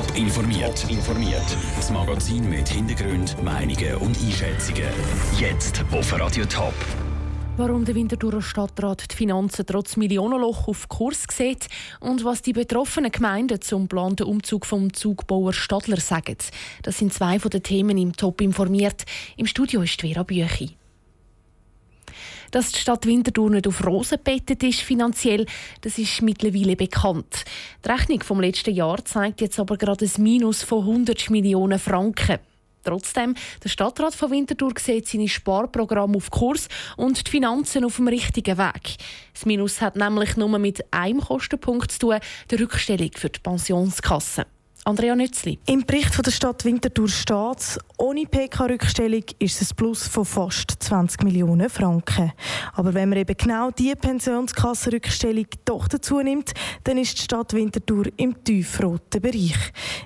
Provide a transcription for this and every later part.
Top informiert. informiert. Das Magazin mit Hintergrund, Meinungen und Einschätzungen. Jetzt auf Radio Top. Warum der Winterthurer Stadtrat die Finanzen trotz Millionenloch auf Kurs sieht und was die betroffenen Gemeinden zum geplanten Umzug vom Zugbauer Stadler sagen. Das sind zwei von den Themen im Top informiert. Im Studio ist Vera Büchi. Dass die Stadt Winterthur nicht auf Rosen bettet ist finanziell, das ist mittlerweile bekannt. Die Rechnung vom letzten Jahr zeigt jetzt aber gerade ein Minus von 100 Millionen Franken. Trotzdem, der Stadtrat von Winterthur sieht seine Sparprogramme auf Kurs und die Finanzen auf dem richtigen Weg. Das Minus hat nämlich nur mit einem Kostenpunkt zu tun, der Rückstellung für die Pensionskasse. Andrea Nützli. Im Bericht von der Stadt Winterthur steht, ohne PK-Rückstellung ist es ein Plus von fast 20 Millionen Franken. Aber wenn man eben genau diese Pensionskassenrückstellung doch dazu nimmt, dann ist die Stadt Winterthur im tiefroten Bereich.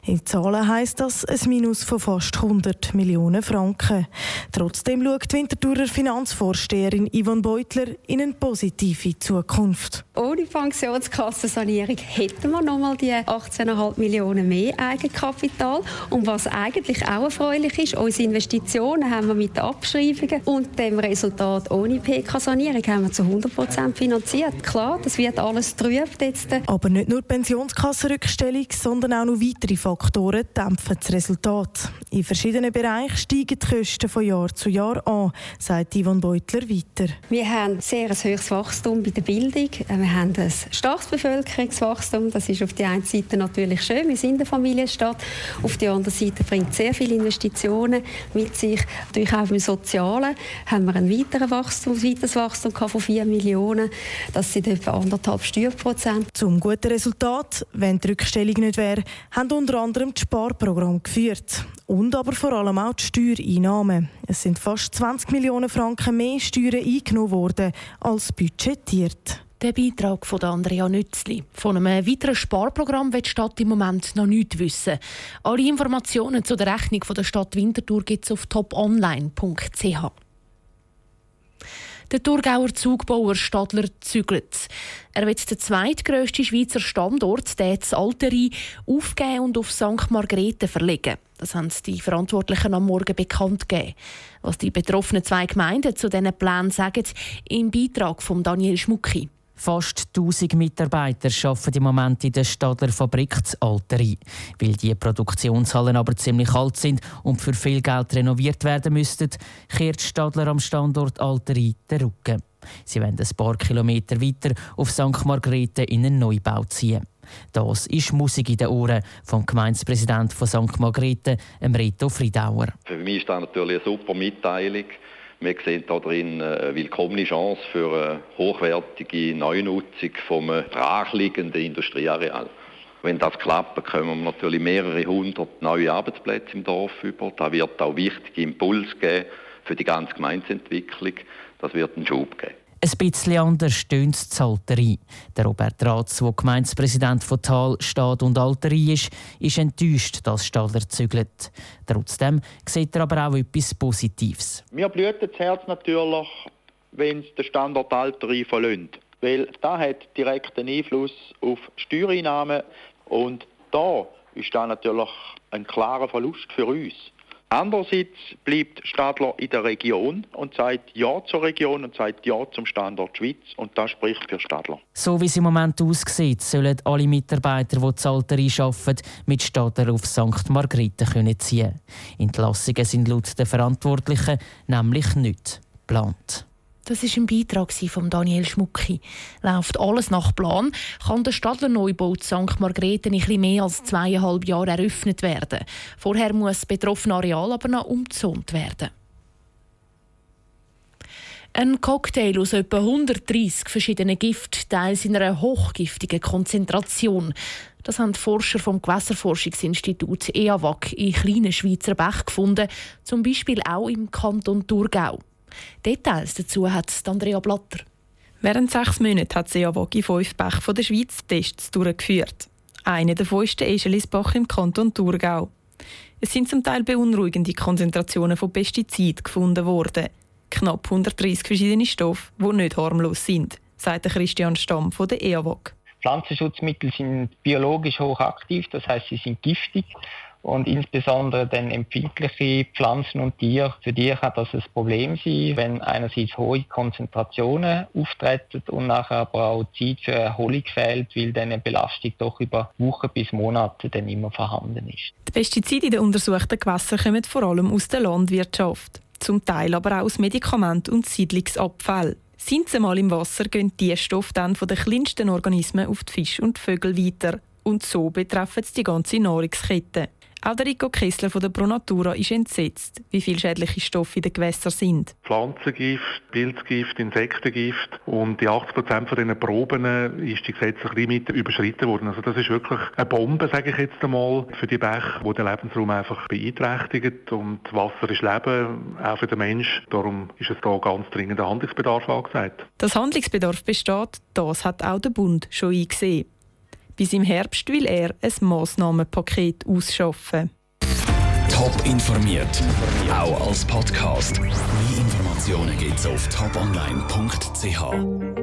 In Zahlen heisst das ein Minus von fast 100 Millionen Franken. Trotzdem schaut die Winterthurer Finanzvorsteherin Yvonne Beutler in eine positive Zukunft. Ohne Pensionskassensanierung hätten wir noch mal die 18,5 Millionen mehr mehr Eigenkapital. Und was eigentlich auch erfreulich ist, unsere Investitionen haben wir mit Abschreibungen und dem Resultat ohne PK-Sanierung haben wir zu 100% finanziert. Klar, das wird alles trübt jetzt. Aber nicht nur die Pensionskassenrückstellung, sondern auch noch weitere Faktoren dämpfen das Resultat. In verschiedenen Bereichen steigen die Kosten von Jahr zu Jahr an, sagt Yvonne Beutler weiter. Wir haben sehr ein hohes Wachstum bei der Bildung. Wir haben ein starkes Bevölkerungswachstum. Das ist auf der einen Seite natürlich schön. Wir sind eine Familienstadt. Auf der anderen Seite bringt sehr viele Investitionen mit sich. Durch auch im Sozialen haben wir ein weiteres Wachstum, weiteres Wachstum von 4 Millionen. Das sind etwa anderthalb Steuerprozent. Zum guten Resultat, wenn die Rückstellung nicht wäre, haben unter anderem das Sparprogramm geführt. Und aber vor allem auch die Steuereinnahmen. Es sind fast 20 Millionen Franken mehr Steuern eingenommen worden als budgetiert. Der Beitrag von Andrea Nützli. Von einem weiteren Sparprogramm wird die Stadt im Moment noch nichts wissen. Alle Informationen zu der Rechnung der Stadt Winterthur gibt es auf toponline.ch. Der Thurgauer Zugbauer Stadler zügelt. Er wird den zweitgrössten Schweizer Standort, der Alterei, aufgeben und auf St. Margrethe verlegen. Das haben die Verantwortlichen am Morgen bekannt gegeben. Was die betroffenen zwei Gemeinden zu diesen Plänen sagen, im Beitrag von Daniel Schmucki. Fast 1000 Mitarbeiter arbeiten im Moment in der Stadler Fabrik Alterei. Weil die Produktionshallen aber ziemlich alt sind und für viel Geld renoviert werden müssten, kehrt Stadler am Standort Alterei den Rücken. Sie wollen ein paar Kilometer weiter auf St. Margrethe in einen Neubau ziehen. Das ist Musik in den Ohren vom Gemeindepräsidenten von St. Margrethe, Reto Friedauer. Für mich ist das natürlich eine super Mitteilung. Wir sehen darin eine willkommene Chance für eine hochwertige Neunutzung vom brachliegenden Industrieareal. Wenn das klappt, bekommen wir natürlich mehrere hundert neue Arbeitsplätze im Dorf über. Da wird auch wichtige Impuls geben für die ganze Gemeindeentwicklung. Das wird einen Schub geben. Ein bisschen anders stöhnt die Zalterei. Der Robert Ratz, der Gemeindepräsident von Tal, Stad und Alterei ist, ist enttäuscht, dass Stadler zügelt. Trotzdem sieht er aber auch etwas Positives. Mir blüht das Herz natürlich, wenn es den Standort Alterei verlöhnt. Weil das hat direkten Einfluss auf Steuereinnahmen und da ist da natürlich ein klarer Verlust für uns. Andererseits bleibt Stadler in der Region und sagt Ja zur Region und sagt Ja zum Standort Schweiz und das spricht für Stadler. So wie es im Moment aussieht, sollen alle Mitarbeiter, die die Alterei arbeiten, mit Stadler auf St. Margrethe können ziehen. Entlassungen sind laut den Verantwortlichen nämlich nicht geplant. Das ist ein Beitrag von Daniel Schmucki. Läuft alles nach Plan, kann der Stadler Neubau St. Margrethe in etwas mehr als zweieinhalb Jahren eröffnet werden. Vorher muss das betroffene Areal aber noch umgezont werden. Ein Cocktail aus etwa 130 verschiedenen Giften, teils in einer hochgiftigen Konzentration. Das haben die Forscher vom Gewässerforschungsinstitut EAWAG in kleinen Schweizer Bächen gefunden, zum Beispiel auch im Kanton Thurgau. Details dazu hat Andrea Blatter. Während sechs Monaten hat sie in fünf Bächen von der Schweiz Tests durchgeführt. Einer davon ist der Eschelisbach im Kanton Thurgau. Es sind zum Teil beunruhigende Konzentrationen von Pestiziden gefunden worden. Knapp 130 verschiedene Stoffe, die nicht harmlos sind, sagt Christian Stamm von der EAWOG. Pflanzenschutzmittel sind biologisch hochaktiv, das heißt, sie sind giftig und insbesondere dann empfindliche Pflanzen und Tiere, für die kann das ein Problem sein, wenn einerseits hohe Konzentrationen auftreten und nachher aber auch Zeit für Erholung fehlt, weil dann eine Belastung doch über Wochen bis Monate dann immer vorhanden ist. Die Pestizide in den untersuchten Gewässern kommen vor allem aus der Landwirtschaft, zum Teil aber auch aus Medikamenten und Siedlungsabfällen. Sind sie mal im Wasser, gehen die Stoffe dann von den kleinsten Organismen auf die Fische und die Vögel weiter. Und so betreffen sie die ganze Nahrungskette. Auch der Rico Kessler von der Pronatura ist entsetzt, wie viele schädliche Stoffe in den Gewässern sind. Pflanzengift, Pilzgift, Insektengift und die 80 Prozent von diesen Proben ist die gesetzliche Limite überschritten worden. Also das ist wirklich eine Bombe, sage ich jetzt einmal, für die Bäche, die den Lebensraum einfach beeinträchtigt. Und Wasser ist Leben, auch für den Mensch. Darum ist es da ganz dringender Handlungsbedarf angesagt. Dass Handlungsbedarf besteht, das hat auch der Bund schon eingesehen. Bis im Herbst will er ein Massnahmenpaket ausschaffen. Top informiert, auch als Podcast. Mehr Informationen gibt es auf toponline.ch.